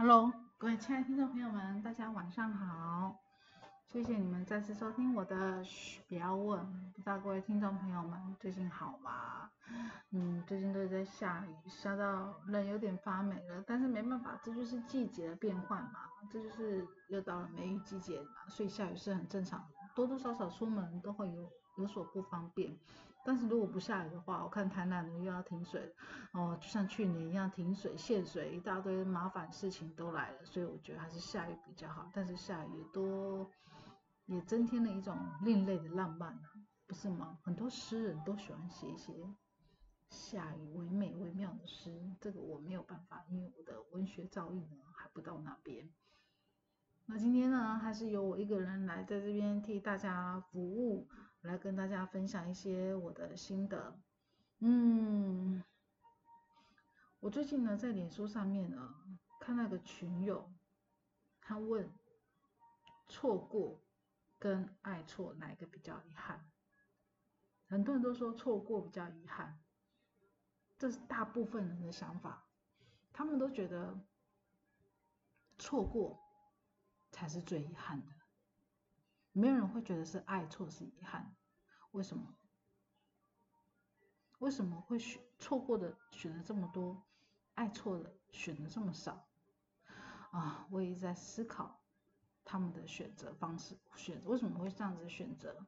Hello，各位亲爱的听众朋友们，大家晚上好。谢谢你们再次收听我的嘘，不要问。不知道各位听众朋友们最近好吗？嗯，最近都在下雨，下到人有点发霉了。但是没办法，这就是季节的变换嘛，这就是又到了梅雨季节嘛，所以下雨是很正常的。多多少少出门都会有有所不方便。但是如果不下雨的话，我看台南又要停水，哦，就像去年一样停水限水，一大堆麻烦事情都来了。所以我觉得还是下雨比较好。但是下雨多。也增添了一种另类的浪漫啊，不是吗？很多诗人都喜欢写一些下雨唯美微妙的诗，这个我没有办法，因为我的文学造诣呢还不到那边。那今天呢，还是由我一个人来在这边替大家服务，来跟大家分享一些我的心得。嗯，我最近呢在脸书上面呢看那个群友，他问错过。跟爱错哪一个比较遗憾？很多人都说错过比较遗憾，这是大部分人的想法。他们都觉得错过才是最遗憾的，没有人会觉得是爱错是遗憾。为什么？为什么会选错过的选的这么多，爱错的选的这么少？啊，我也在思考。他们的选择方式，选为什么会这样子选择？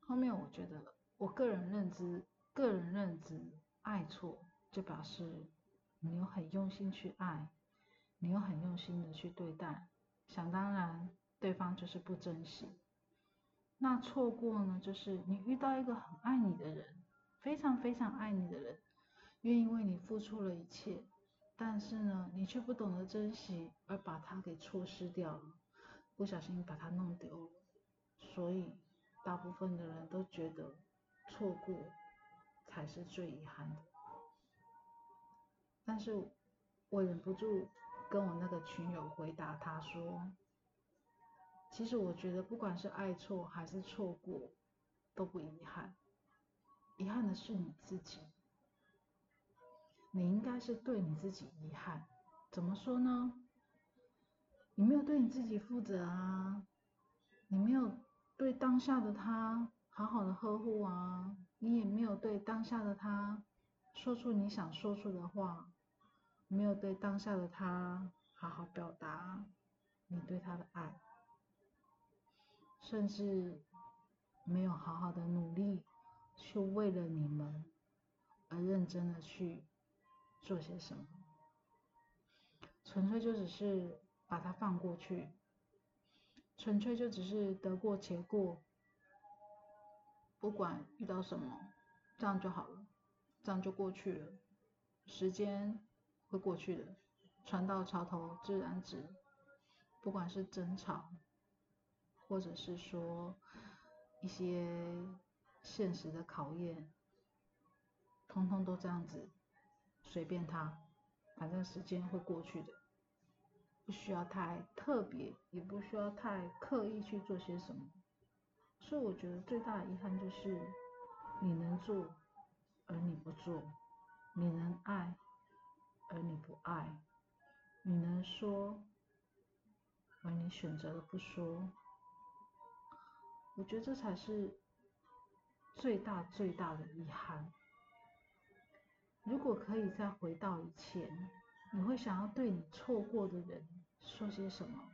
后面我觉得，我个人认知，个人认知，爱错就表示你有很用心去爱，你有很用心的去对待，想当然对方就是不珍惜。那错过呢，就是你遇到一个很爱你的人，非常非常爱你的人，愿意为你付出了一切。但是呢，你却不懂得珍惜，而把它给错失掉了，不小心把它弄丢了。所以，大部分的人都觉得错过才是最遗憾的。但是我忍不住跟我那个群友回答他说：“其实我觉得，不管是爱错还是错过，都不遗憾，遗憾的是你自己。”你应该是对你自己遗憾，怎么说呢？你没有对你自己负责啊，你没有对当下的他好好的呵护啊，你也没有对当下的他说出你想说出的话，没有对当下的他好好表达你对他的爱，甚至没有好好的努力去为了你们而认真的去。做些什么？纯粹就只是把它放过去，纯粹就只是得过且过，不管遇到什么，这样就好了，这样就过去了。时间会过去的，船到桥头自然直。不管是争吵，或者是说一些现实的考验，通通都这样子。随便他，反正时间会过去的，不需要太特别，也不需要太刻意去做些什么。所以我觉得最大的遗憾就是你能做，而你不做；你能爱，而你不爱；你能说，而你选择了不说。我觉得这才是最大最大的遗憾。如果可以再回到以前，你会想要对你错过的人说些什么？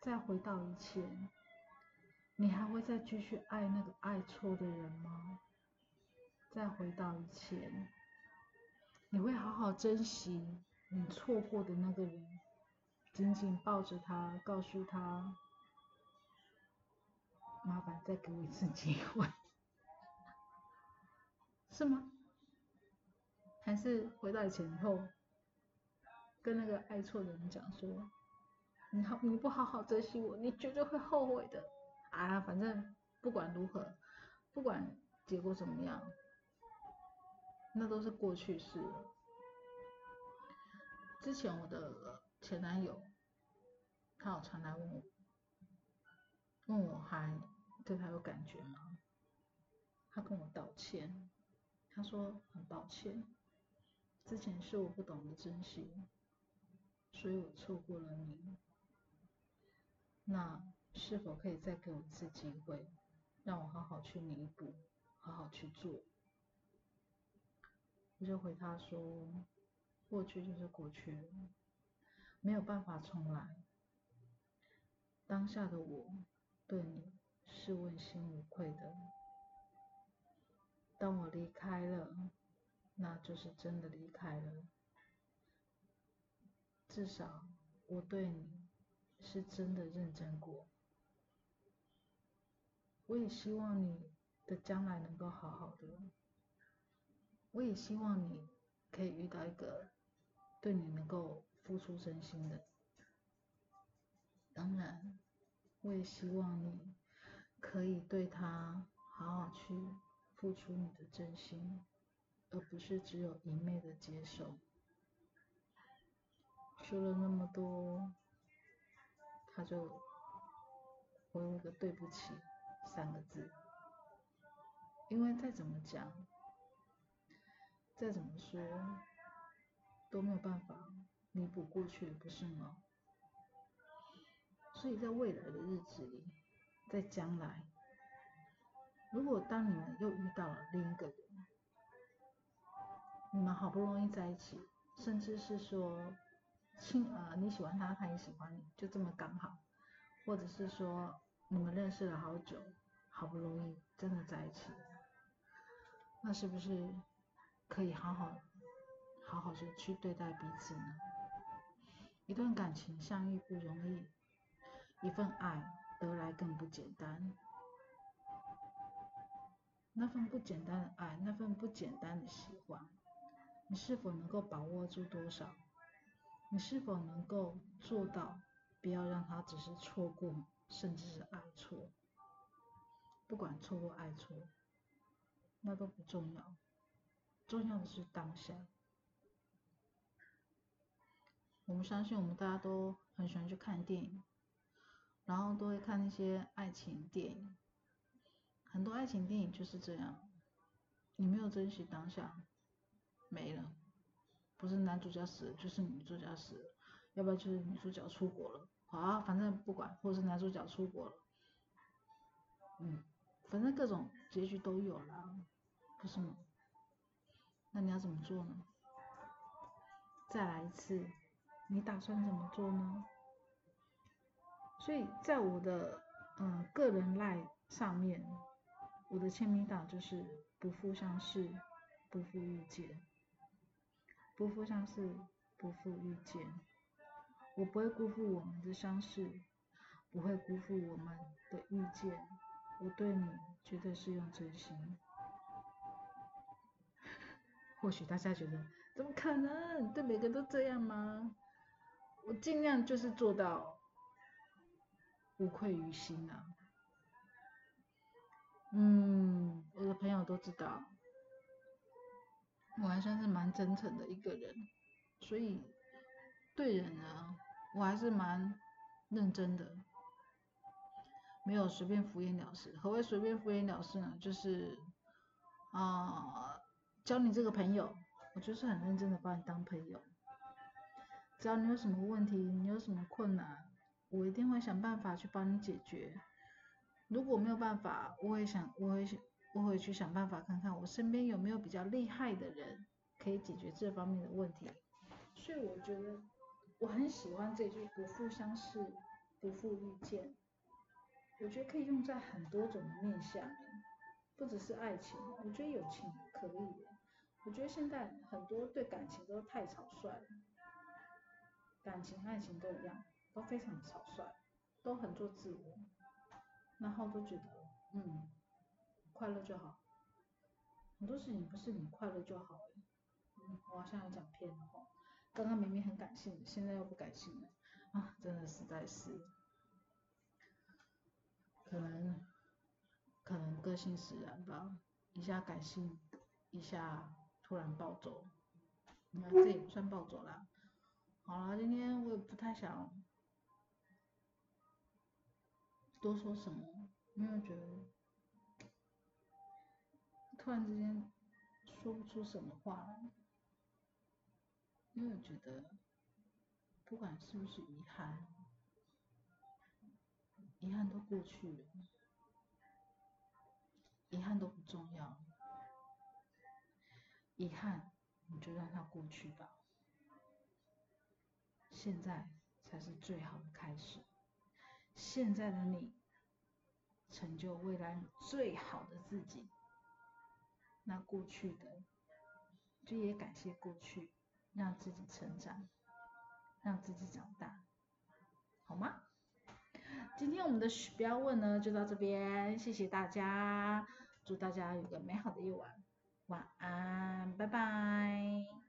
再回到以前，你还会再继续爱那个爱错的人吗？再回到以前，你会好好珍惜你错过的那个人，紧紧抱着他，告诉他：麻烦再给我一次机会，是吗？还是回到以前以后，跟那个爱错的人讲说，你好，你不好好珍惜我，你绝对会后悔的。啊，反正不管如何，不管结果怎么样，那都是过去式。之前我的前男友，他有常来问我，问我还对他有感觉吗？他跟我道歉，他说很抱歉。之前是我不懂得珍惜，所以我错过了你。那是否可以再给我一次机会，让我好好去弥补，好好去做？我就回他说，过去就是过去了，没有办法重来。当下的我对你是问心无愧的。当我离开了，那就是真的离开了。至少我对你是真的认真过。我也希望你的将来能够好好的。我也希望你可以遇到一个对你能够付出真心的。当然，我也希望你可以对他好好去。付出你的真心，而不是只有一昧的接受。说了那么多，他就回了个对不起三个字。因为再怎么讲，再怎么说，都没有办法弥补过去，不是吗？所以在未来的日子里，在将来。如果当你们又遇到了另一个人，你们好不容易在一起，甚至是说亲呃你喜欢他，他也喜欢你，就这么刚好，或者是说你们认识了好久，好不容易真的在一起，那是不是可以好好好好的去对待彼此呢？一段感情相遇不容易，一份爱得来更不简单。那份不简单的爱，那份不简单的喜欢，你是否能够把握住多少？你是否能够做到，不要让他只是错过，甚至是爱错？不管错过爱错，那都不重要，重要的是当下。我们相信，我们大家都很喜欢去看电影，然后都会看那些爱情电影。很多爱情电影就是这样，你没有珍惜当下，没了，不是男主角死了，就是女主角死了，要不然就是女主角出国了，好啊，反正不管，或者是男主角出国了，嗯，反正各种结局都有了，不是吗？那你要怎么做呢？再来一次，你打算怎么做呢？所以在我的嗯个人赖上面。我的签名档就是不负相识，不负遇见，不负相识，不负遇见。我不会辜负我们的相识，不会辜负我们的遇见。我对你绝对是用真心。或许大家觉得怎么可能？对每个人都这样吗？我尽量就是做到无愧于心啊。嗯，我的朋友都知道，我还算是蛮真诚的一个人，所以对人呢，我还是蛮认真的，没有随便敷衍了事。何谓随便敷衍了事呢？就是啊，交你这个朋友，我就是很认真的把你当朋友，只要你有什么问题，你有什么困难，我一定会想办法去帮你解决。如果没有办法，我会想，我会想，我会去想办法看看我身边有没有比较厉害的人可以解决这方面的问题。所以我觉得我很喜欢这句“不负相识，不负遇见”。我觉得可以用在很多种面向，不只是爱情，我觉得友情可以。我觉得现在很多对感情都太草率了，感情、爱情都一样，都非常草率，都很做自我。然后都觉得，嗯，快乐就好，很多事情不是你快乐就好嗯，我好像有讲偏了哈，刚刚明明很感性，现在又不感性了，啊，真的实在是，可能，可能个性使然吧，一下感性，一下突然暴走，你看这也不算暴走啦，好了，今天我也不太想。多说什么？因为我觉得突然之间说不出什么话来，因为我觉得不管是不是遗憾，遗憾都过去了，遗憾都不重要，遗憾你就让它过去吧。现在才是最好的开始，现在的你成就未来最好的自己。那过去的，就也感谢过去，让自己成长。让自己长大，好吗？今天我们的许标问呢就到这边，谢谢大家，祝大家有个美好的夜晚，晚安，拜拜。